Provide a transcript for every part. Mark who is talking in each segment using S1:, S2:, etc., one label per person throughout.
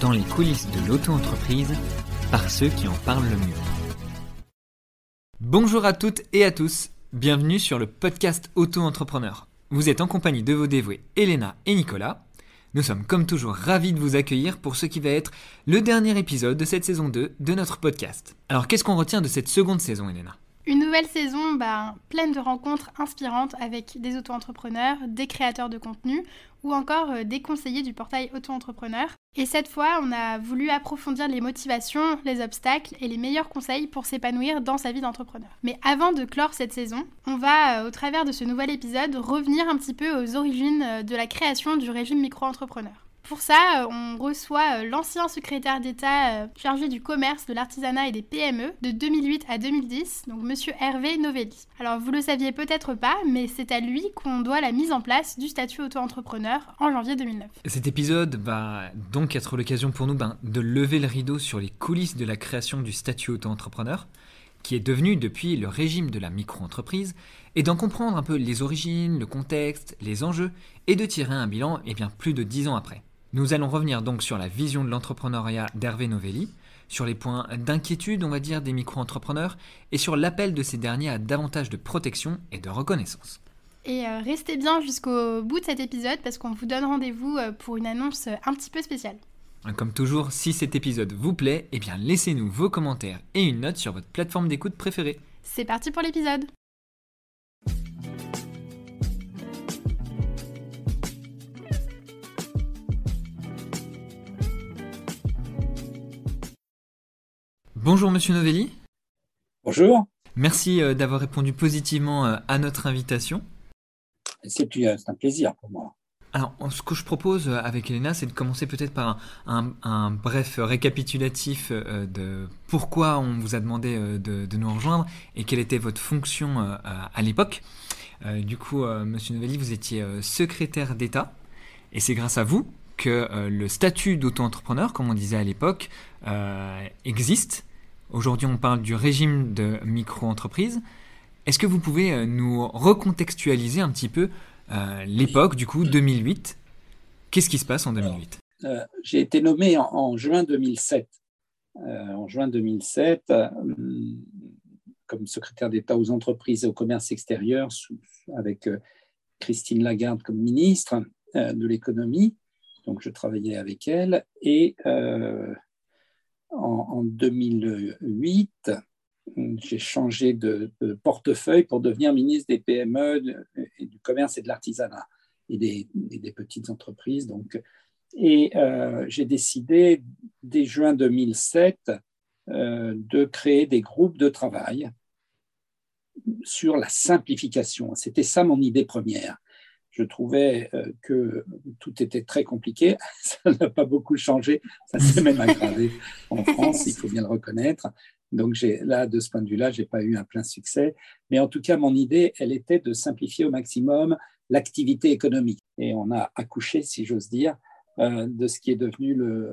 S1: dans les coulisses de l'auto-entreprise par ceux qui en parlent le mieux. Bonjour à toutes et à tous, bienvenue sur le podcast Auto-entrepreneur. Vous êtes en compagnie de vos dévoués Elena et Nicolas. Nous sommes comme toujours ravis de vous accueillir pour ce qui va être le dernier épisode de cette saison 2 de notre podcast. Alors qu'est-ce qu'on retient de cette seconde saison Elena?
S2: Une nouvelle saison bah, pleine de rencontres inspirantes avec des auto-entrepreneurs, des créateurs de contenu ou encore euh, des conseillers du portail auto-entrepreneur. Et cette fois, on a voulu approfondir les motivations, les obstacles et les meilleurs conseils pour s'épanouir dans sa vie d'entrepreneur. Mais avant de clore cette saison, on va, euh, au travers de ce nouvel épisode, revenir un petit peu aux origines euh, de la création du régime micro-entrepreneur. Pour ça, euh, on reçoit euh, l'ancien secrétaire d'État euh, chargé du commerce, de l'artisanat et des PME de 2008 à 2010, donc monsieur Hervé Novelli. Alors vous le saviez peut-être pas, mais c'est à lui qu'on doit la mise en place du statut auto-entrepreneur en janvier 2009.
S1: Cet épisode va donc être l'occasion pour nous ben, de lever le rideau sur les coulisses de la création du statut auto-entrepreneur qui est devenu depuis le régime de la micro-entreprise, et d'en comprendre un peu les origines, le contexte, les enjeux, et de tirer un bilan eh bien plus de dix ans après. Nous allons revenir donc sur la vision de l'entrepreneuriat d'Hervé Novelli, sur les points d'inquiétude, on va dire, des micro-entrepreneurs, et sur l'appel de ces derniers à davantage de protection et de reconnaissance.
S2: Et euh, restez bien jusqu'au bout de cet épisode parce qu'on vous donne rendez-vous euh, pour une annonce un petit peu spéciale.
S1: Comme toujours, si cet épisode vous plaît, eh bien laissez-nous vos commentaires et une note sur votre plateforme d'écoute préférée.
S2: C'est parti pour l'épisode
S1: Bonjour Monsieur Novelli.
S3: Bonjour.
S1: Merci euh, d'avoir répondu positivement euh, à notre invitation.
S3: Euh, c'est un plaisir pour moi.
S1: Alors, ce que je propose avec Elena, c'est de commencer peut-être par un, bref récapitulatif de pourquoi on vous a demandé de, nous rejoindre et quelle était votre fonction à l'époque. Du coup, Monsieur Novelli, vous étiez secrétaire d'État et c'est grâce à vous que le statut d'auto-entrepreneur, comme on disait à l'époque, existe Aujourd'hui, on parle du régime de micro-entreprise. Est-ce que vous pouvez euh, nous recontextualiser un petit peu euh, l'époque, du coup, 2008 Qu'est-ce qui se passe en 2008
S3: euh, J'ai été nommé en, juin 2007. en juin 2007, comme secrétaire d'État aux entreprises et au commerce extérieur, avec Christine Lagarde comme ministre de l'économie. Donc, je travaillais avec elle. Et en, 2008, j'ai changé de, portefeuille pour devenir ministre des PME, du commerce et de l'artisanat et des, petites entreprises. Donc, et euh, j'ai décidé dès juin 2007 euh, de créer des groupes de travail sur la simplification. C'était ça mon idée première je trouvais euh, que tout était très compliqué. Ça n'a pas beaucoup changé, ça s'est même aggravé en France, il faut bien le reconnaître. Donc là, de ce point de vue-là, je n'ai pas eu un plein succès. Mais en tout cas, mon idée, elle était de simplifier au maximum l'activité économique. Et on a accouché, si j'ose dire, euh, de ce qui est devenu le,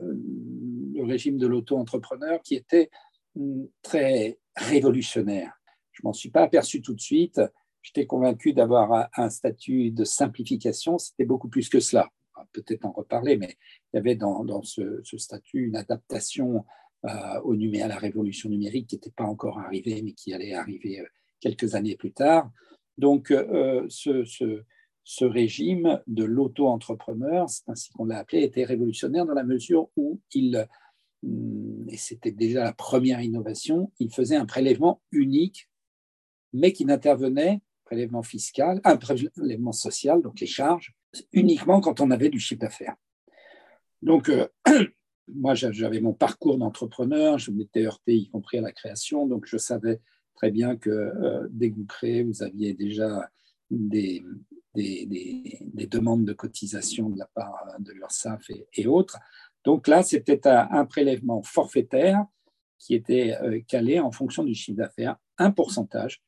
S3: le régime de l'auto-entrepreneur, qui était hum, très révolutionnaire. Je m'en suis pas aperçu tout de suite j'étais convaincu d'avoir un statut de simplification. C'était beaucoup plus que cela. Peut-être en reparler, mais il y avait dans, ce, statut une adaptation euh, au à la révolution numérique qui n'était pas encore arrivée, mais qui allait arriver euh, quelques années plus tard. Donc, euh, ce, régime de l'auto-entrepreneur, c'est ainsi qu'on l'a appelé, était révolutionnaire dans la mesure où il, hum, et c'était déjà la première innovation, il faisait un prélèvement unique, mais qui n'intervenait prélèvement fiscal, un prélèvement social, donc les charges, uniquement quand on avait du chiffre d'affaires. Donc, euh, moi, j'avais mon parcours d'entrepreneur, je m'étais heurté y compris à la création, donc je savais très bien que euh, dès que vous créez, vous aviez déjà des, des, demandes de cotisation de la part de l'URSSAF et, autres. Donc là, c'était un, prélèvement forfaitaire qui était euh, calé en fonction du chiffre d'affaires, un pourcentage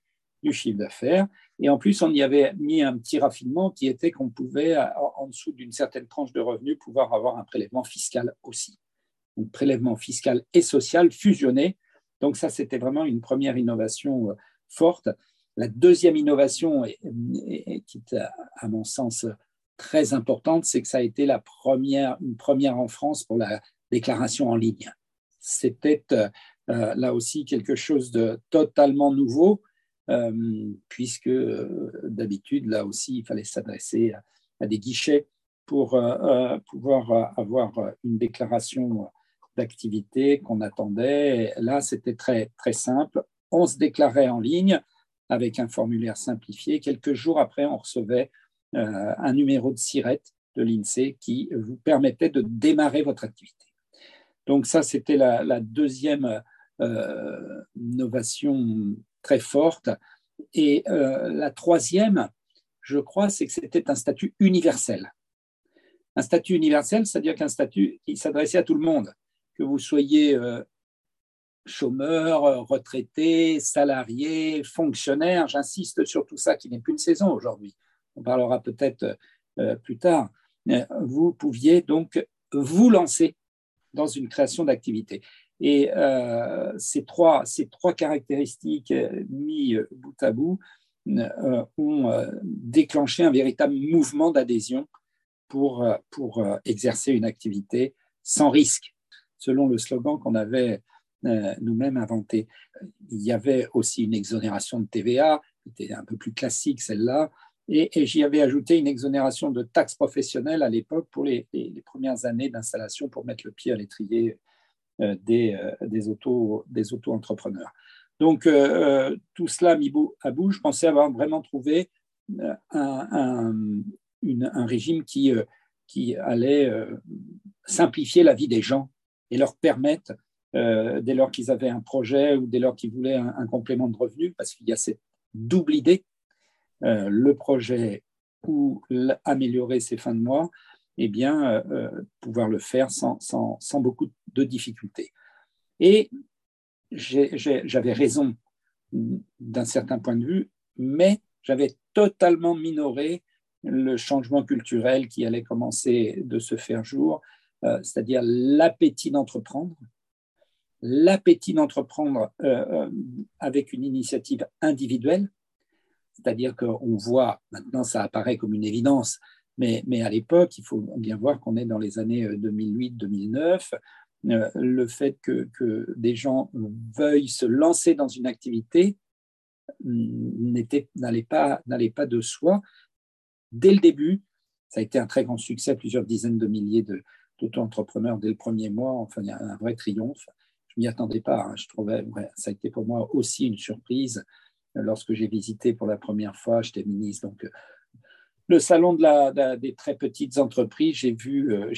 S3: du chiffre d'affaires. Et en plus, on y avait mis un petit raffinement qui était qu'on pouvait, en dessous d'une certaine tranche de revenus, pouvoir avoir un prélèvement fiscal aussi. Donc, prélèvement fiscal et social fusionné. Donc, ça, c'était vraiment une première innovation euh, forte. La deuxième innovation, qui est à mon sens très importante, c'est que ça a été la première, une première en France pour la déclaration en ligne. C'était là aussi quelque chose de totalement nouveau, puisque d'habitude, là aussi, il fallait s'adresser à, des guichets pour pouvoir avoir une déclaration d'activité qu'on attendait. Là, c'était très, très simple. On se déclarait en ligne avec un formulaire simplifié. Quelques jours après, on recevait euh, un numéro de SIRET de l'INSEE qui vous permettait de démarrer votre activité. Donc ça, c'était la, deuxième euh, innovation très forte. Et euh, la troisième, je crois, c'est que c'était un statut universel. Un statut universel, c'est-à-dire qu'un statut qui s'adressait à tout le monde, que vous soyez chômeur, retraité, salarié, fonctionnaire. J'insiste sur tout ça qui n'est plus de saison aujourd'hui. On parlera peut-être euh, plus tard. Vous pouviez donc vous lancer dans une création d'activité. Et euh, ces, trois, ces trois caractéristiques euh, mis bout à bout ont déclenché un véritable mouvement d'adhésion pour, pour exercer une activité sans risque, selon le slogan qu'on avait euh, nous-mêmes inventé. Il y avait aussi une exonération de TVA, qui était un peu plus classique celle-là, et, j'y avais ajouté une exonération de taxes professionnelles à l'époque pour les, premières années d'installation pour mettre le pied à l'étrier euh, des, euh, des, auto, des auto-entrepreneurs. Donc, tout cela mis à bout, je pensais avoir vraiment trouvé un, un régime qui, qui allait simplifier la vie des gens et leur permettre euh, dès lors qu'ils avaient un projet ou dès lors qu'ils voulaient un, complément de revenu, parce qu'il y a cette double idée, euh, le projet ou améliorer ses fins de mois, eh bien, euh, pouvoir le faire sans, sans, sans, beaucoup de difficultés. Et j'avais raison d'un certain point de vue, mais j'avais totalement minoré le changement culturel qui allait commencer de se faire jour, c'est-à-dire l'appétit d'entreprendre, l'appétit d'entreprendre euh, euh, avec une initiative individuelle, c'est-à-dire qu'on voit, maintenant ça apparaît comme une évidence, mais, à l'époque, il faut bien voir qu'on est dans les années 2008-2009, euh, le fait que, des gens veuillent se lancer dans une activité n'allait pas, de soi. Dès le début, ça a été un très grand succès, plusieurs dizaines de milliers d'auto-entrepreneurs dès le premier mois, enfin, un vrai triomphe m'y attendais pas. Hein. Je ça a été pour moi aussi une surprise lorsque j'ai visité pour la première fois. J'étais ministre, donc euh, le salon des très petites entreprises. J'ai vu, euh,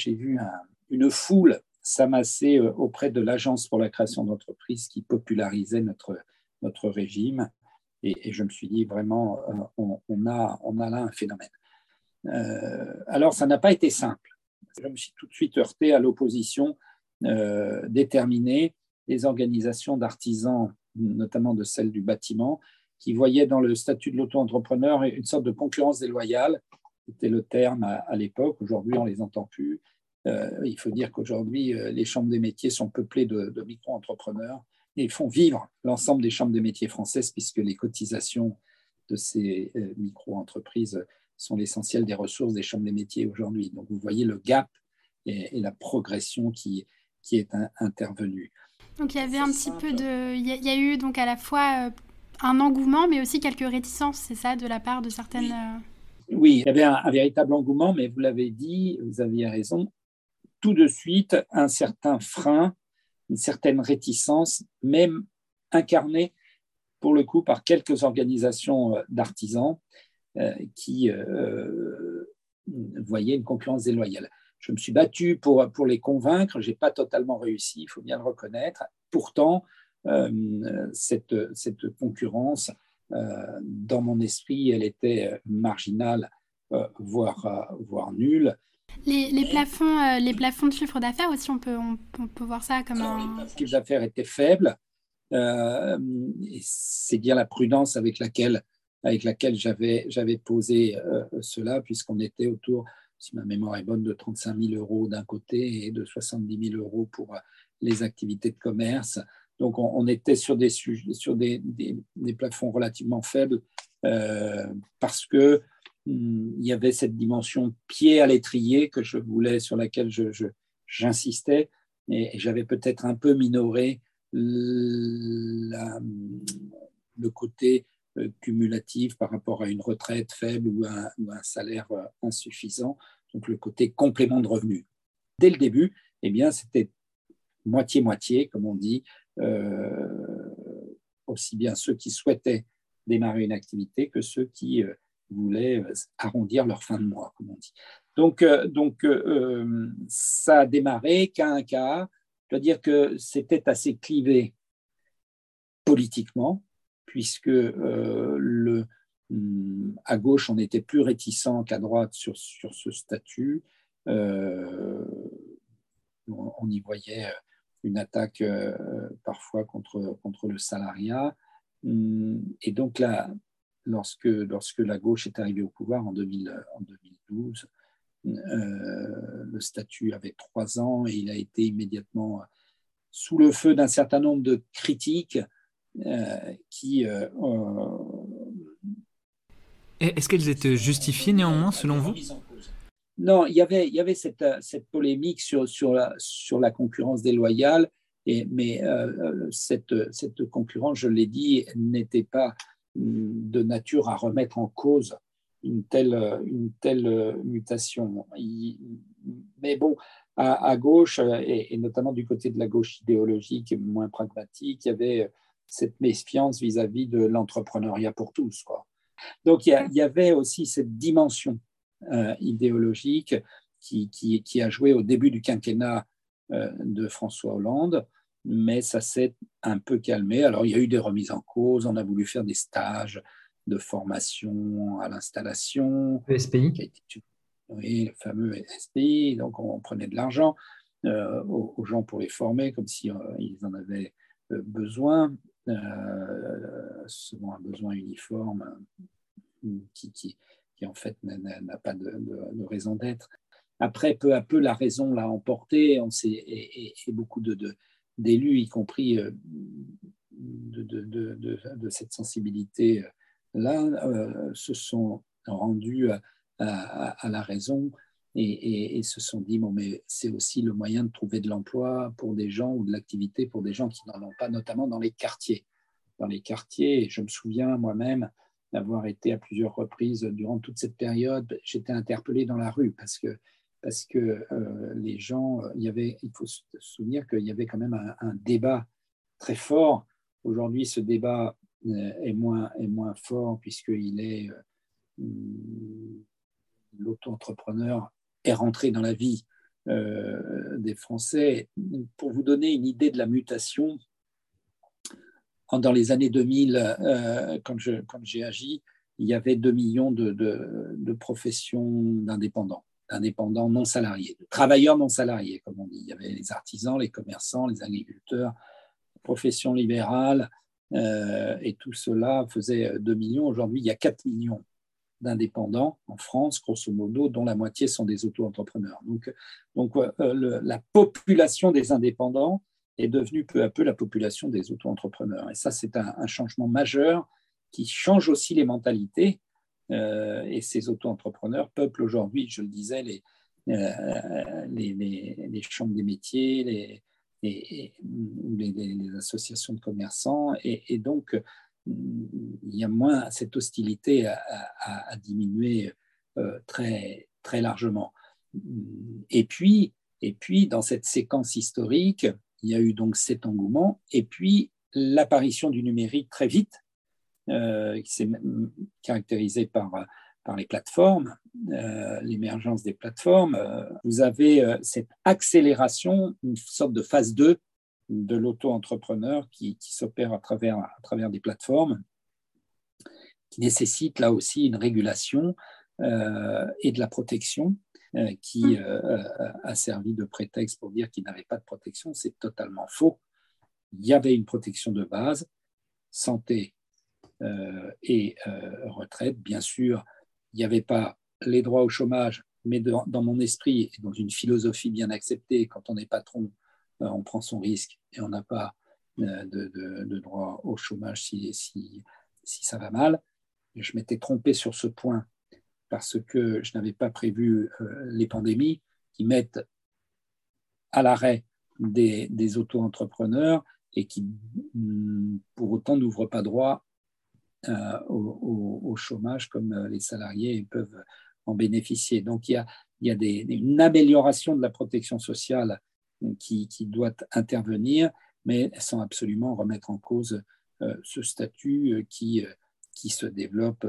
S3: une foule s'amasser euh, auprès de l'agence pour la création d'entreprises qui popularisait notre régime. Et, je me suis dit vraiment, on, a, on a là un phénomène. alors, ça n'a pas été simple. Je me suis tout de suite heurté à l'opposition déterminée les organisations d'artisans, notamment de celles du bâtiment, qui voyaient dans le statut de l'auto-entrepreneur une sorte de concurrence déloyale. C'était le terme à, l'époque. Aujourd'hui, on ne les entend plus. Euh, il faut dire qu'aujourd'hui, euh, les chambres des métiers sont peuplées de, micro-entrepreneurs et font vivre l'ensemble des chambres des métiers françaises puisque les cotisations de ces euh, micro-entreprises sont l'essentiel des ressources des chambres des métiers aujourd'hui. Donc, vous voyez le gap et, la progression qui, qui est intervenue.
S2: Donc il y avait un petit peu de... Il y, a eu donc à la fois un engouement, mais aussi quelques réticences, c'est ça, de la part de certaines...
S3: Euh, oui, il y avait un, véritable engouement, mais vous l'avez dit, vous aviez raison, tout de suite un certain frein, une certaine réticence, même incarnée pour le coup par quelques organisations euh, d'artisans qui voyaient une concurrence déloyale. Je me suis battu pour, pour les convaincre, je n'ai pas totalement réussi, il faut bien le reconnaître. Pourtant, euh, cette, cette, concurrence, euh, dans mon esprit, elle était marginale, euh, voire, voire nulle.
S2: Les, les plafonds, les plafonds de chiffre d'affaires aussi, on peut, on, peut voir ça comme un...
S3: Le chiffre d'affaires était faible. c'est dire la prudence avec laquelle, avec laquelle j'avais, j'avais posé cela, puisqu'on était autour si ma mémoire est bonne, de 35 000 euros d'un côté et de 70 000 euros pour euh, les activités de commerce. Donc, on, était sur des, sur des, des, plafonds relativement faibles euh, parce que hum, il y avait cette dimension pied à l'étrier que je voulais, sur laquelle j'insistais. et, j'avais peut-être un peu minoré le côté euh, cumulatif par rapport à une retraite faible ou un, salaire euh, insuffisant, donc le côté complément de revenus. Dès le début, eh bien, c'était moitié-moitié, comme on dit, aussi bien ceux qui souhaitaient démarrer une activité que ceux qui voulaient arrondir leur fin de mois, comme on dit. Donc, donc ça a démarré qu'à un cas, je dois dire que c'était assez clivé politiquement, puisque euh, hmm, à gauche, on était plus réticent qu'à droite sur, sur ce statut. Euh, on, y voyait une attaque euh, parfois contre, contre le salariat. Hmm, et donc là, lorsque, lorsque la gauche est arrivée au pouvoir en, 2000, en 2012, le statut avait trois ans et il a été immédiatement sous le feu d'un certain nombre de critiques euh, qui. Euh,
S1: Est-ce qu'elles étaient justifiées néanmoins selon vous?
S3: Non, il y avait, avait cette, polémique sur, la, concurrence déloyale, et, mais euh, cette, cette concurrence, je l'ai dit, n'était pas hum, de nature à remettre en cause une telle, mutation. mais bon, à, gauche, et, et, notamment du côté de la gauche idéologique moins pragmatique, il y avait cette méfiance vis-à-vis de l'entrepreneuriat pour tous. Donc il y, avait aussi cette dimension euh, idéologique qui, qui, a joué au début du quinquennat euh, de François Hollande, mais ça s'est un peu calmé. Alors il y a eu des remises en cause, on a voulu faire des stages de formation à l'installation.
S1: Le SPI
S3: Oui, le fameux SPI. Donc on prenait de l'argent euh, aux, gens pour les former comme s'ils ils en avaient besoin. Euh, souvent un besoin uniforme euh, qui, qui, en fait n'a pas de, raison d'être. Après, peu à peu, la raison l'a emporté, on sait, et, beaucoup d'élus, y compris euh, de, cette sensibilité-là, se sont rendus à la raison et, se sont dit bon mais c'est aussi le moyen de trouver de l'emploi pour des gens ou de l'activité pour des gens qui n'en ont pas, notamment dans les quartiers. Dans les quartiers, je me souviens moi-même d'avoir été à plusieurs reprises durant toute cette période, j'étais interpellé dans la rue parce que parce que euh, les gens, il y avait, il faut se souvenir qu'il y avait quand même un, débat très fort. Aujourd'hui, ce débat euh, est moins, est moins fort puisqu'il est euh, l'auto-entrepreneur est rentré dans la vie des Français. Pour vous donner une idée de la mutation, dans les années 2000, euh, quand, j'ai agi, il y avait 2 millions de, professions d'indépendants, d'indépendants non salariés, de travailleurs non salariés, comme on dit. Il y avait les artisans, les commerçants, les agriculteurs, professions libérales, euh, et tout cela faisait 2 millions. Aujourd'hui, il y a 4 millions d'indépendants en France, grosso modo, dont la moitié sont des auto-entrepreneurs. Donc, donc euh, la population des indépendants est devenue peu à peu la population des auto-entrepreneurs. Et ça, c'est un, changement majeur qui change aussi les mentalités. Euh, et ces auto-entrepreneurs peuplent aujourd'hui, je le disais, les, euh, les, les, chambres des métiers, les, les, les, associations de commerçants. Et, donc, il y a moins cette hostilité à, diminuer euh, très, très largement. Et puis, et puis, dans cette séquence historique, il y a eu donc cet engouement, et puis l'apparition du numérique très vite, euh, qui s'est caractérisée par, les plateformes, euh, l'émergence des plateformes. vous avez cette accélération, une sorte de phase 2 de l'auto-entrepreneur qui, s'opère à travers, des plateformes, qui nécessitent là aussi une régulation euh, et de la protection euh, qui mmh. euh, a servi de prétexte pour dire qu'il n'avait pas de protection. C'est totalement faux. Il y avait une protection de base, santé et retraite. Bien sûr, il n'y avait pas les droits au chômage, mais dans mon esprit et dans une philosophie bien acceptée, quand on est patron, on prend son risque et on n'a pas euh, de, droit au chômage si, si, ça va mal. je m'étais trompé sur ce point parce que je n'avais pas prévu euh, les pandémies qui mettent à l'arrêt des, auto-entrepreneurs et qui, mm, pour autant, n'ouvrent pas droit euh, au, chômage comme euh, les salariés peuvent en bénéficier. Donc, il y a, des, une amélioration de la protection sociale qui, doit intervenir, mais sans absolument remettre en cause ce statut qui se développe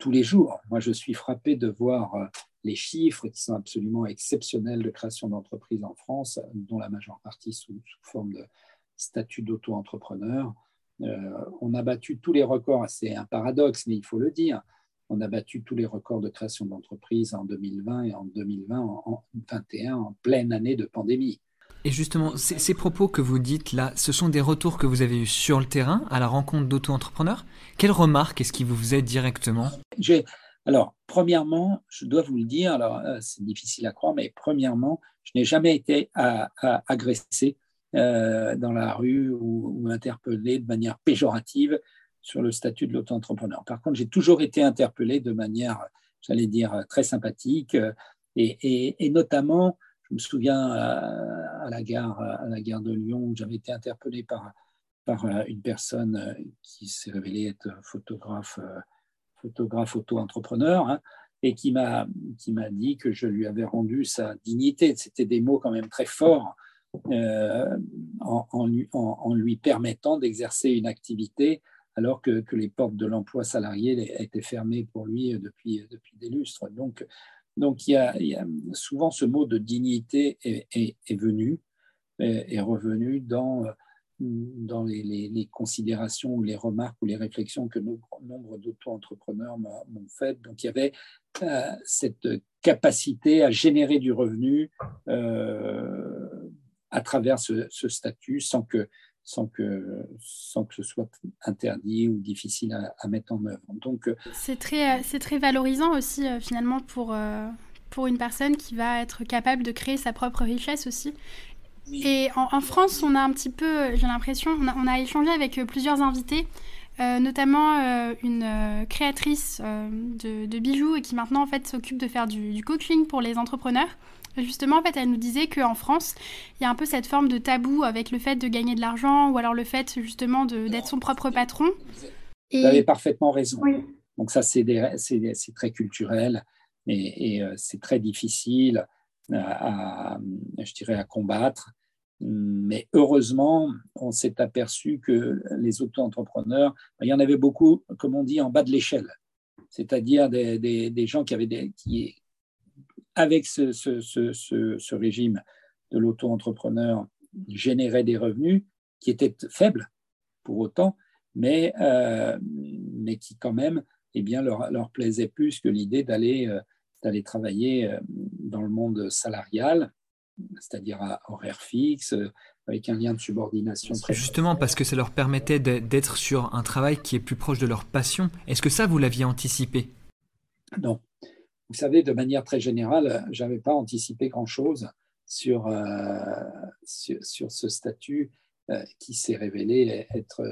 S3: tous les jours. Moi, je suis frappé de voir les chiffres qui sont absolument exceptionnels de création d'entreprises en France, dont la majeure partie sous, forme de statut d'auto-entrepreneur. Euh, on a battu tous les records, c'est un paradoxe, mais il faut le dire. On a battu tous les records de création d'entreprises en 2020 et en 2020, en 2021, en pleine année de pandémie.
S1: Et justement, ces, propos que vous dites là, ce sont des retours que vous avez eus sur le terrain, à la rencontre d'auto-entrepreneurs? Quelles remarques est-ce qui vous faisaient directement?
S3: Alors, premièrement, je dois vous le dire, alors euh, c'est difficile à croire, mais premièrement, je n'ai jamais été agressé euh, dans la rue ou, interpellé de manière péjorative sur le statut de l'auto-entrepreneur. Par contre, j'ai toujours été interpellé de manière, j'allais dire, très sympathique et, notamment, je me souviens à, la gare, à la gare de Lyon, où j'avais été interpellé par, par euh, une personne qui s'est révélée être photographe photographe auto-entrepreneur, hein, et qui m'a dit que je lui avais rendu sa dignité. C'était des mots quand même très forts euh, en, en, lui permettant d'exercer une activité alors que, que les portes de l'emploi salarié étaient fermées pour lui depuis, depuis des lustres. Donc, donc il, y a, souvent ce mot de dignité est, venu, est, revenu dans dans les, considérations ou les remarques ou les réflexions que nombre d'auto-entrepreneurs m'ont faites. Donc il y avait euh, cette capacité à générer du revenu euh, à travers ce, statut sans que, sans, que, sans que ce soit interdit ou difficile à, mettre en œuvre.
S2: Donc euh, c'est très, très valorisant aussi finalement pour pour une personne qui va être capable de créer sa propre richesse aussi et en, France, on a un petit peu, j'ai l'impression, on a, échangé avec euh, plusieurs invités, euh, notamment euh, une créatrice de, bijoux et qui maintenant en fait s'occupe de faire du, coaching pour les entrepreneurs. Justement, en fait, elle nous disait qu'en France, il y a un peu cette forme de tabou avec le fait de gagner de l'argent ou alors le fait justement d'être son propre patron.
S3: Vous avez parfaitement raison. Donc ça, c'est très culturel et, et c'est très difficile à, je dirais, à combattre. Mais heureusement, on s'est aperçu que les auto-entrepreneurs, il y en avait beaucoup, comme on dit, en bas de l'échelle, c'est-à-dire des, des, gens qui avaient des, qui, avec ce, ce, ce, ce régime de l'auto-entrepreneur, généraient des revenus qui étaient faibles pour autant, mais, euh, mais qui quand même eh bien, leur, leur plaisaient plus que l'idée d'aller euh, d'aller travailler euh, dans le monde salarial c'est-à-dire à horaire fixe, avec un lien de subordination
S1: très Justement, parce que ça leur permettait d'être sur un travail qui est plus proche de leur passion. Est-ce que ça, vous l'aviez anticipé?
S3: Non. Vous savez, de manière très générale, je n'avais pas anticipé grand-chose sur, euh, sur, ce statut euh, qui s'est révélé être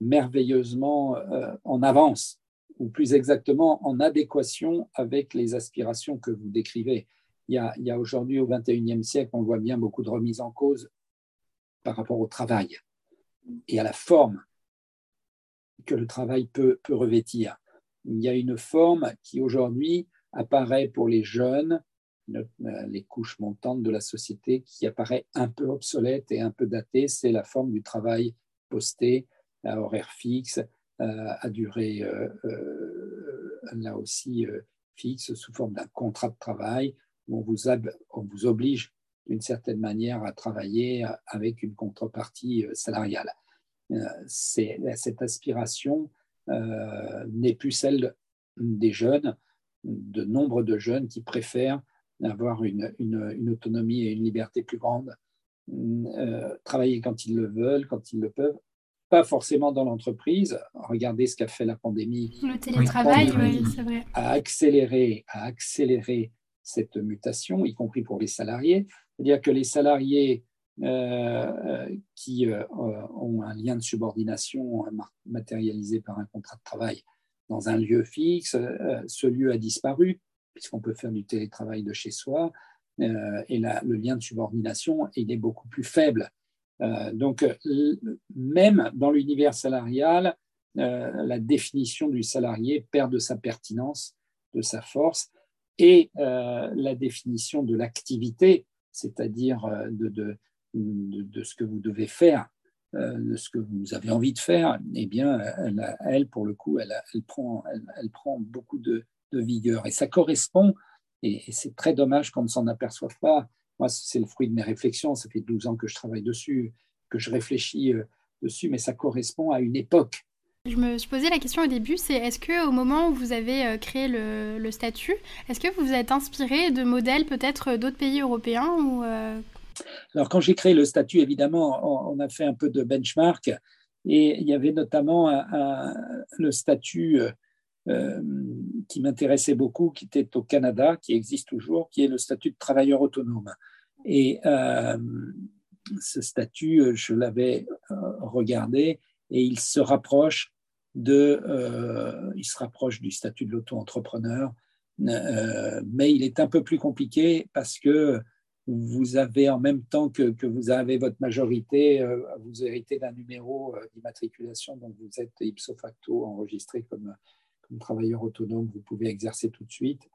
S3: merveilleusement euh, en avance, ou plus exactement en adéquation avec les aspirations que vous décrivez il y a, aujourd'hui, au XXIe siècle, on voit bien beaucoup de remises en cause par rapport au travail et à la forme que le travail peut, peut revêtir. Il y a une forme qui aujourd'hui apparaît pour les jeunes, les couches montantes de la société, qui apparaît un peu obsolète et un peu datée, c'est la forme du travail posté à horaire fixe, à durée euh, euh, là aussi euh, fixe sous forme d'un contrat de travail on vous, on vous oblige d'une certaine manière à travailler avec une contrepartie euh, salariale. Euh, cette aspiration euh, n'est plus celle des jeunes, de nombre de jeunes qui préfèrent avoir une, autonomie et une liberté plus grande, travailler quand ils le veulent, quand ils le peuvent, pas forcément dans l'entreprise. Regardez ce qu'a fait la pandémie.
S2: Le télétravail, oui, c'est vrai.
S3: A accéléré, a accéléré cette mutation, y compris pour les salariés. C'est-à-dire que les salariés euh, qui euh, ont un lien de subordination matérialisé par un contrat de travail dans un lieu fixe, euh, ce lieu a disparu, puisqu'on peut faire du télétravail de chez soi. et le lien de subordination, est beaucoup plus faible. donc, même dans l'univers salarial, la définition du salarié perd de sa pertinence, de sa force, et la définition de l'activité, c'est-à-dire de, ce que vous devez faire, de ce que vous avez envie de faire, eh bien, elle, pour le coup, elle, prend, elle, prend beaucoup de, vigueur. Et ça correspond, et, c'est très dommage qu'on ne s'en aperçoive pas. Moi, c'est le fruit de mes réflexions. Ça fait 12 ans que je travaille dessus, que je réfléchis euh, dessus, mais ça correspond à une époque.
S2: Je me suis posé la question au début, c'est est-ce que au moment où vous avez euh, créé le, statut, est-ce que vous vous êtes inspiré de modèles peut-être d'autres pays européens ou euh,
S3: Alors quand j'ai créé le statut, évidemment, on, a fait un peu de benchmark et il y avait notamment le statut euh, qui m'intéressait beaucoup, qui était au Canada, qui existe toujours, qui est le statut de travailleur autonome. Et euh, ce statut, euh, je l'avais regardé et il se rapproche de, il se rapproche du statut de l'auto-entrepreneur, mais il est un peu plus compliqué parce que vous avez en même temps que, vous avez votre majorité, vous héritez d'un numéro d'immatriculation, donc vous êtes ipso facto enregistré comme travailleur autonome, vous pouvez exercer tout de suite.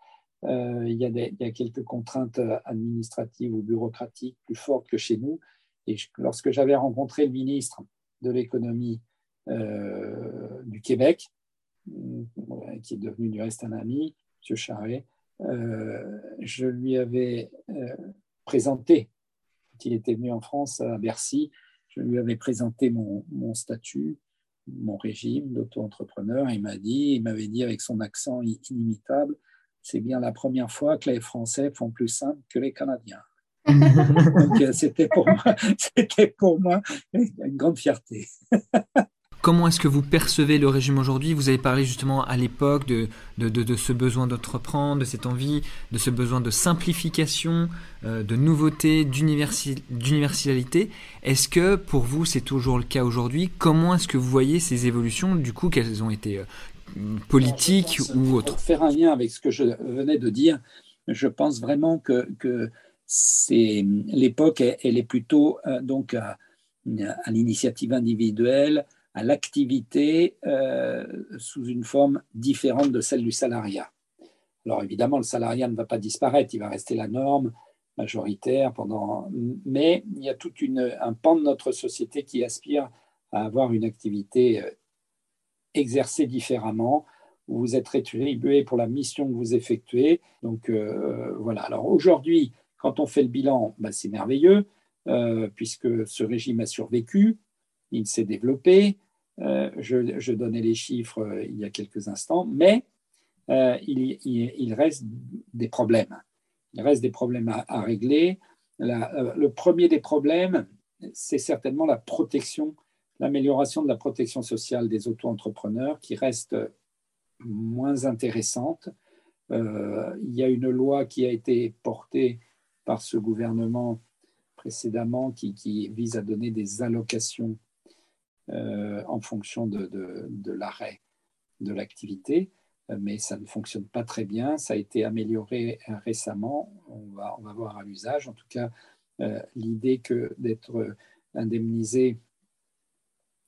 S3: Euh, il, y a quelques contraintes administratives ou bureaucratiques plus fortes que chez nous. Et lorsque j'avais rencontré le ministre de l'économie euh, du Québec, euh, qui est devenu du reste un ami, M. Charret, je lui avais présenté, quand il était venu en France à Bercy, je lui avais présenté mon, mon statut, mon régime d'auto-entrepreneur. Il m'a dit, il m'avait dit avec son accent inimitable, c'est bien la première fois que les Français font plus simple que les Canadiens. Donc euh, c'était pour moi, c'était pour moi une grande fierté.
S1: Comment est-ce que vous percevez le régime aujourd'hui? Vous avez parlé justement à l'époque de, de, ce besoin d'entreprendre, de cette envie, de ce besoin de simplification, euh, de nouveauté, d'universalité. Est-ce que pour vous c'est toujours le cas aujourd'hui? Comment est-ce que vous voyez ces évolutions? Du coup, qu'elles ont été euh, politiques ou autres?
S3: Pour faire un lien avec ce que je venais de dire, je pense vraiment que, que c'est l'époque, elle, est plutôt euh, donc à, à l'initiative individuelle, l'activité euh, sous une forme différente de celle du salariat. Alors évidemment, le salariat ne va pas disparaître, il va rester la norme majoritaire pendant, mais il y a tout un pan de notre société qui aspire à avoir une activité euh, exercée différemment, où vous êtes rétribué pour la mission que vous effectuez. Donc euh, voilà. Alors aujourd'hui, quand on fait le bilan, bah, c'est merveilleux, puisque ce régime a survécu, il s'est développé. Euh, je, donnais les chiffres euh, il y a quelques instants, mais euh, il, reste des problèmes. Il reste des problèmes à, régler. le premier des problèmes, c'est certainement la protection, l'amélioration de la protection sociale des auto-entrepreneurs qui reste moins intéressante. il y a une loi qui a été portée par ce gouvernement précédemment qui vise à donner des allocations euh, en fonction de, l'arrêt de l'activité, euh, mais ça ne fonctionne pas très bien. Ça a été amélioré récemment, on va, voir à l'usage. En tout cas, euh, l'idée que d'être indemnisé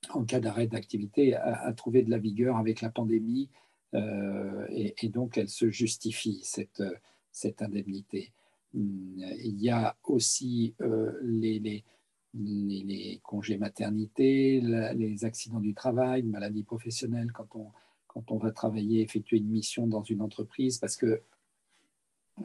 S3: en cas d'arrêt d'activité a, trouvé de la vigueur avec la pandémie et, donc elle se justifie, cette, indemnité. Hum, il y a aussi les, congés maternité, les accidents du travail, maladies professionnelles quand on, quand on va travailler, effectuer une mission dans une entreprise, parce que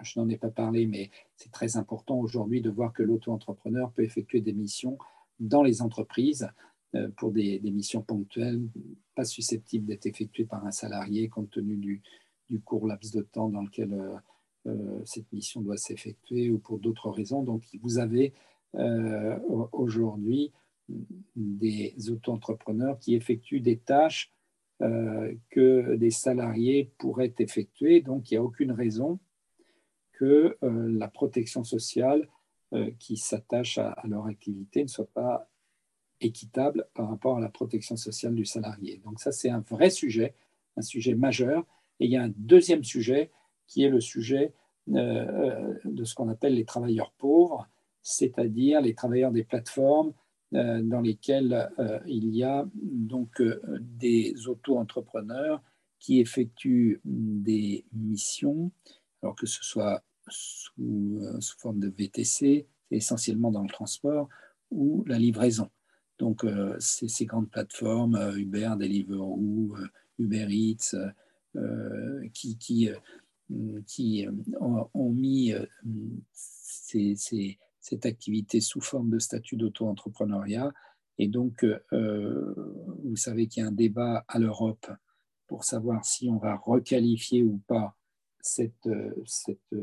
S3: je n'en ai pas parlé, mais c'est très important aujourd'hui de voir que l'auto-entrepreneur peut effectuer des missions dans les entreprises euh, pour des, missions ponctuelles, pas susceptibles d'être effectuées par un salarié compte tenu du, du court laps de temps dans lequel euh, euh, cette mission doit s'effectuer ou pour d'autres raisons. Donc, vous avez euh, aujourd'hui des auto-entrepreneurs qui effectuent des tâches euh, que des salariés pourraient effectuer. Donc, il n'y a aucune raison que euh, la protection sociale qui s'attache à, leur activité ne soit pas équitable par rapport à la protection sociale du salarié. Donc ça, c'est un vrai sujet, un sujet majeur. Et il y a un deuxième sujet qui est le sujet de ce qu'on appelle les travailleurs pauvres, c'est-à-dire les travailleurs des plateformes dans lesquelles il y a donc des auto-entrepreneurs qui effectuent des missions, alors que ce soit sous, sous forme de VTC, essentiellement dans le transport, ou la livraison. Donc, euh, ces, grandes plateformes, euh, Uber, Deliveroo, euh, Uber Eats, qui, qui, qui ont, mis cette activité sous forme de statut d'auto-entrepreneuriat. Et donc, vous savez qu'il y a un débat à l'Europe pour savoir si on va requalifier ou pas cette, cette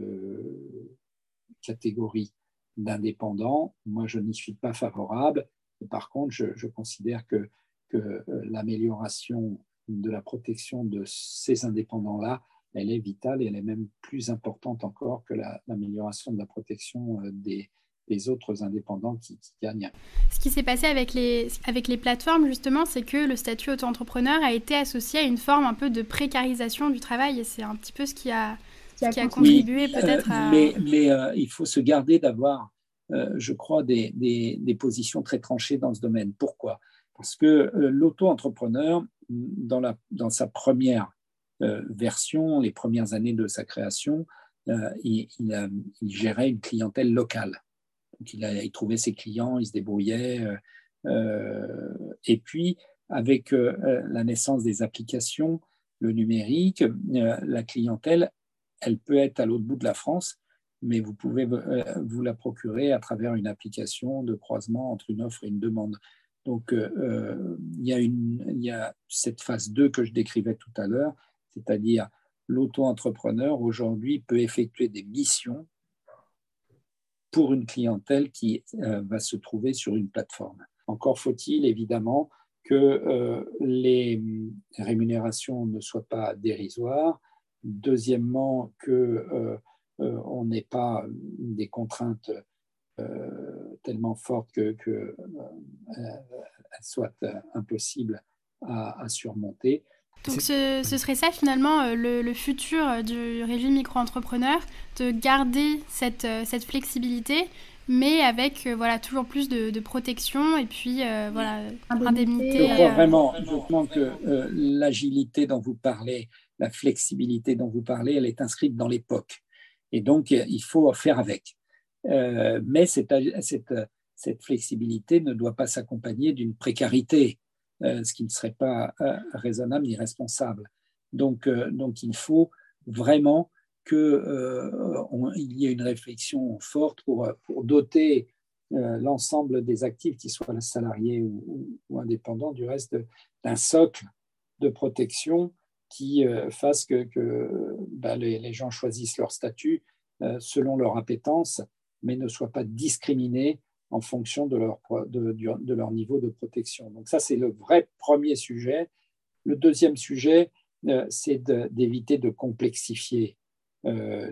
S3: catégorie d'indépendants. Moi, je n'y suis pas favorable. Par contre, je, considère que, que euh, l'amélioration de la protection de ces indépendants-là, elle est vitale et elle est même plus importante encore que l'amélioration de la protection euh, des, des autres indépendants qui, gagnent.
S2: Ce qui s'est passé avec les, avec les plateformes, justement, c'est que le statut auto-entrepreneur a été associé à une forme un peu de précarisation du travail et c'est un petit peu ce qui a, qui a contribué peut-être
S3: à... Mais, mais euh, il faut se garder d'avoir, euh, je crois, des, des, positions très tranchées dans ce domaine. Pourquoi? Parce que euh, l'auto-entrepreneur, dans, la, dans sa première version, les premières années de sa création, il, il, gérait une clientèle locale. Il, a, trouvait ses clients, il se débrouillait. et puis, avec la naissance des applications, le numérique, la clientèle elle peut être à l'autre bout de la France, mais vous pouvez euh, vous la procurer à travers une application de croisement entre une offre et une demande. Donc, euh, euh, il, y a y a cette phase 2 que je décrivais tout à l'heure, c'est-à-dire l'auto-entrepreneur aujourd'hui peut effectuer des missions pour une clientèle qui va se trouver sur une plateforme. Encore faut-il évidemment que les rémunérations ne soient pas dérisoires, Deuxièmement, que euh, euh, on n'ait pas des contraintes euh, tellement fortes que, que soient impossibles à, surmonter.
S2: Donc ce, serait ça finalement le, futur du régime micro-entrepreneur, de garder cette, cette, flexibilité, mais avec voilà, toujours plus de, protection et puis voilà, indemnité.
S3: Je crois vraiment, je que l'agilité dont vous parlez, la flexibilité dont vous parlez, elle est inscrite dans l'époque. Et donc, il faut faire avec. Euh, mais cette, cette, cette, flexibilité ne doit pas s'accompagner d'une précarité, euh, ce qui ne serait pas euh, raisonnable ni responsable. Donc, donc il faut vraiment qu'il y ait une réflexion forte pour, doter l'ensemble des actifs, qu'ils soient salariés ou, indépendants, du reste d'un socle de protection qui euh, fasse que, bah, les, gens choisissent leur statut euh, selon leur appétence, mais ne soient pas discriminés en fonction de leur, de, leur niveau de protection. Donc ça, c'est le vrai premier sujet. Le deuxième sujet, euh, c'est d'éviter de, complexifier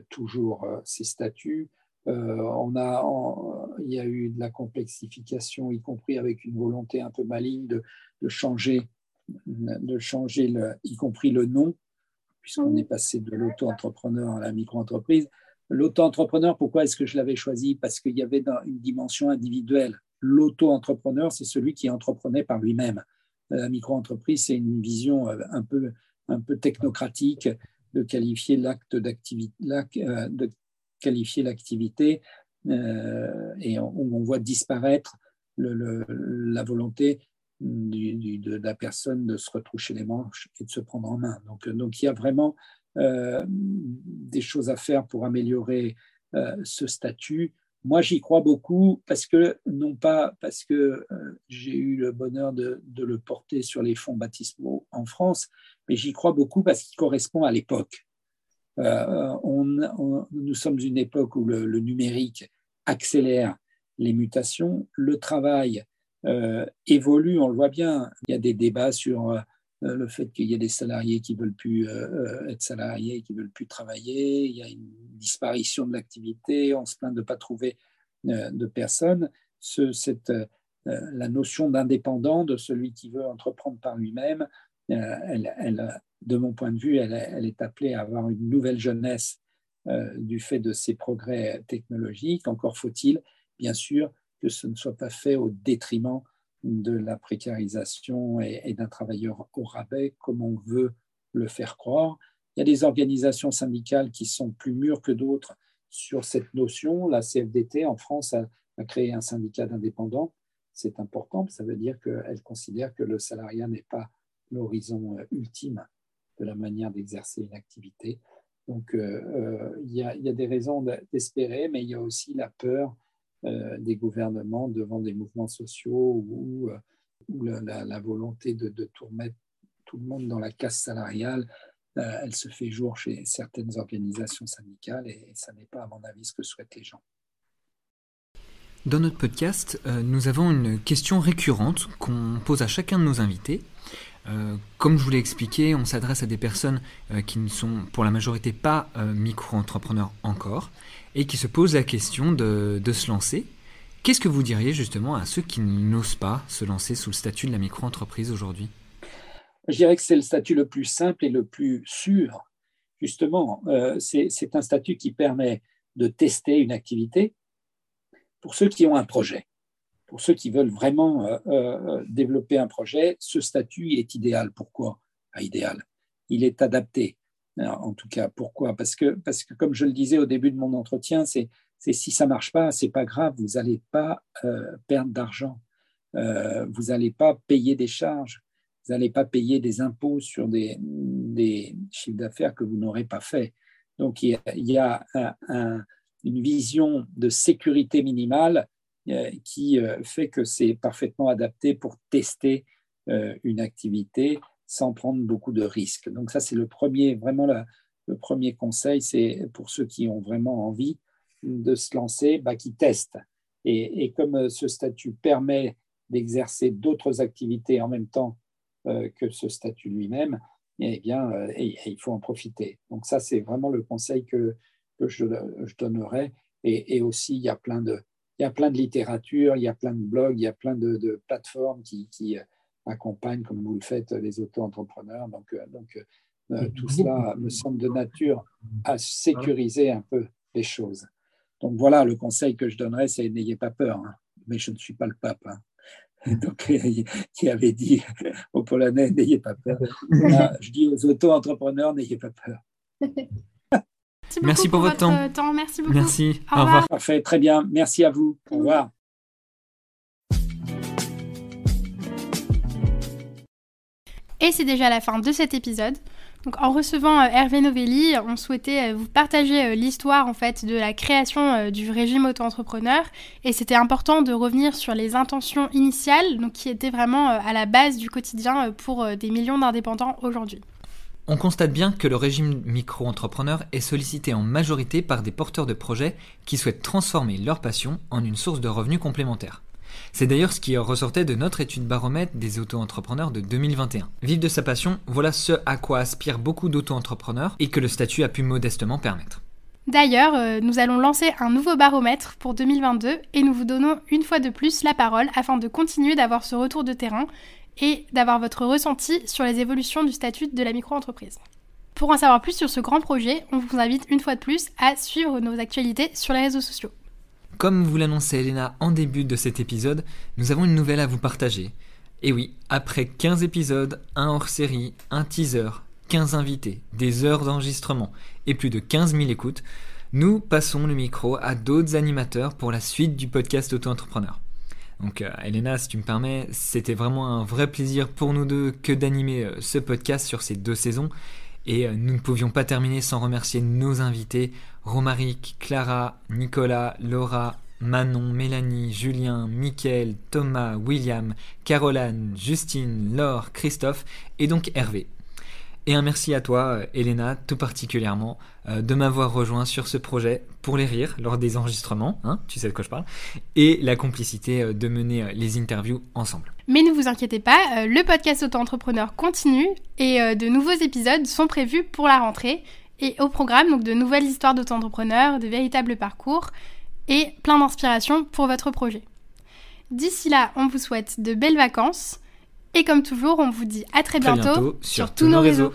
S3: toujours ces statuts. on a, il y a eu de la complexification, y compris avec une volonté un peu maligne de, de changer de changer, y compris le nom, puisqu'on est passé de l'auto-entrepreneur à la micro-entreprise. L'auto-entrepreneur, pourquoi est-ce que je l'avais choisi? Parce qu'il y avait une dimension individuelle. L'auto-entrepreneur, c'est celui qui entreprenait par lui-même. La micro-entreprise, c'est une vision euh, un peu, un peu technocratique de qualifier l'acte euh, de qualifier l'activité, euh, et on, on, voit disparaître la volonté de la personne de se retroucher les manches et de se prendre en main. Donc, euh, donc il y a vraiment euh, des choses à faire pour améliorer euh, ce statut. Moi, j'y crois beaucoup parce que, non pas parce que j'ai eu le bonheur de, le porter sur les fonds baptismaux en France, mais j'y crois beaucoup parce qu'il correspond à l'époque. nous sommes une époque où le, numérique accélère les mutations, le travail euh, évolue, on le voit bien. Il y a des débats sur euh, le fait qu'il y ait des salariés qui veulent plus euh, être salariés, qui veulent plus travailler. Il y a une disparition de l'activité. On se plaint de ne pas trouver de personnes. La notion d'indépendant, de celui qui veut entreprendre par lui-même, de mon point de vue, elle, elle, est appelée à avoir une nouvelle jeunesse du fait de ces progrès technologiques. Encore faut-il, bien sûr, que ce ne soit pas fait au détriment de la précarisation et, d'un travailleur au rabais, comme on veut le faire croire. Il y a des organisations syndicales qui sont plus mûres que d'autres sur cette notion. La CFDT en France a, créé un syndicat d'indépendants. C'est important, ça veut dire qu'elle considère que le salariat n'est pas l'horizon euh, ultime de la manière d'exercer une activité. Donc, euh, euh, il, y a, des raisons d'espérer, mais il y a aussi la peur des gouvernements devant des mouvements sociaux ou, euh, la, volonté de, tout remettre tout le monde dans la casse salariale, euh, elle se fait jour chez certaines organisations syndicales et, ça n'est pas, à mon avis, ce que souhaitent les gens.
S1: Dans notre podcast, nous avons une question récurrente qu'on pose à chacun de nos invités. Comme je vous l'ai expliqué, on s'adresse à des personnes qui ne sont pour la majorité pas micro-entrepreneurs encore et qui se posent la question de, se lancer. Qu'est-ce que vous diriez justement à ceux qui n'osent pas se lancer sous le statut de la micro-entreprise aujourd'hui?
S3: Je dirais que c'est le statut le plus simple et le plus sûr. Justement, euh, c'est un statut qui permet de tester une activité pour ceux qui ont un projet. Pour ceux qui veulent vraiment euh, euh, développer un projet, ce statut est idéal. Pourquoi? Ah, Idéal. Il est adapté en tout cas, pourquoi? Parce que, parce que, comme je le disais au début de mon entretien, c'est si ça marche pas, c'est pas grave, vous n'allez pas euh, perdre d'argent, vous n'allez pas payer des charges, vous n'allez pas payer des impôts sur des, chiffres d'affaires que vous n'aurez pas fait. Donc il y a, une vision de sécurité minimale qui fait que c'est parfaitement adapté pour tester une activité sans prendre beaucoup de risques. Donc ça, c'est le premier, vraiment le premier conseil, c'est pour ceux qui ont vraiment envie de se lancer, bah, qui testent. Et, comme euh, ce statut permet d'exercer d'autres activités en même temps euh, que ce statut lui-même, eh bien, euh, il faut en profiter. Donc ça, c'est vraiment le conseil que, je, donnerais. Et, aussi, il y a plein de, il y a plein de littérature, il y a plein de blogs, il y a plein de, plateformes qui, qui accompagne, comme vous le faites, les auto-entrepreneurs. Donc, euh, donc euh, euh, tout cela me semble de nature à sécuriser un peu les choses. Donc voilà, le conseil que je donnerais, c'est n'ayez pas peur, hein. mais je ne suis pas le pape. Hein. Donc, qui avait dit aux Polonais, n'ayez pas peur. je dis aux auto-entrepreneurs, n'ayez pas peur.
S1: Merci, pour, votre, temps.
S2: Merci beaucoup.
S1: Merci. Au, revoir.
S3: Parfait, très bien. Merci à vous. Au revoir.
S2: Et c'est déjà la fin de cet épisode. Donc, en recevant euh, Hervé Novelli, on souhaitait euh, vous partager euh, l'histoire en fait de la création du régime auto-entrepreneur et c'était important de revenir sur les intentions initiales, donc qui étaient vraiment à la base du quotidien pour des millions d'indépendants aujourd'hui.
S1: On constate bien que le régime micro-entrepreneur est sollicité en majorité par des porteurs de projets qui souhaitent transformer leur passion en une source de revenus complémentaires. C'est d'ailleurs ce qui ressortait de notre étude baromètre des auto-entrepreneurs de 2021. Vivre de sa passion, voilà ce à quoi aspirent beaucoup d'auto-entrepreneurs et que le statut a pu modestement permettre.
S2: D'ailleurs, euh, nous allons lancer un nouveau baromètre pour 2022 et nous vous donnons une fois de plus la parole afin de continuer d'avoir ce retour de terrain et d'avoir votre ressenti sur les évolutions du statut de la micro-entreprise. Pour en savoir plus sur ce grand projet, on vous invite une fois de plus à suivre nos actualités sur les réseaux sociaux.
S1: Comme vous l'annonçait Elena en début de cet épisode, nous avons une nouvelle à vous partager. Et oui, après 15 épisodes, un hors-série, un teaser, 15 invités, des heures d'enregistrement et plus de 15 000 écoutes, nous passons le micro à d'autres animateurs pour la suite du podcast Auto-entrepreneur. Donc euh, Elena, si tu me permets, c'était vraiment un vrai plaisir pour nous deux que d'animer euh, ce podcast sur ces deux saisons. Et euh, nous ne pouvions pas terminer sans remercier nos invités, Romaric, Clara, Nicolas, Laura, Manon, Mélanie, Julien, Mickaël, Thomas, William, Caroline, Justine, Laure, Christophe et donc Hervé. Et un merci à toi, euh, Elena, tout particulièrement, euh, de m'avoir rejoint sur ce projet pour les rires lors des enregistrements, hein, tu sais de quoi je parle, et la complicité euh, de mener les interviews ensemble.
S2: Mais ne vous inquiétez pas, le podcast Auto-entrepreneur continue et de nouveaux épisodes sont prévus pour la rentrée et au programme donc de nouvelles histoires d'auto-entrepreneurs, de véritables parcours et plein d'inspiration pour votre projet. D'ici là, on vous souhaite de belles vacances et comme toujours, on vous dit à très, bientôt,
S1: sur, tous nos réseaux.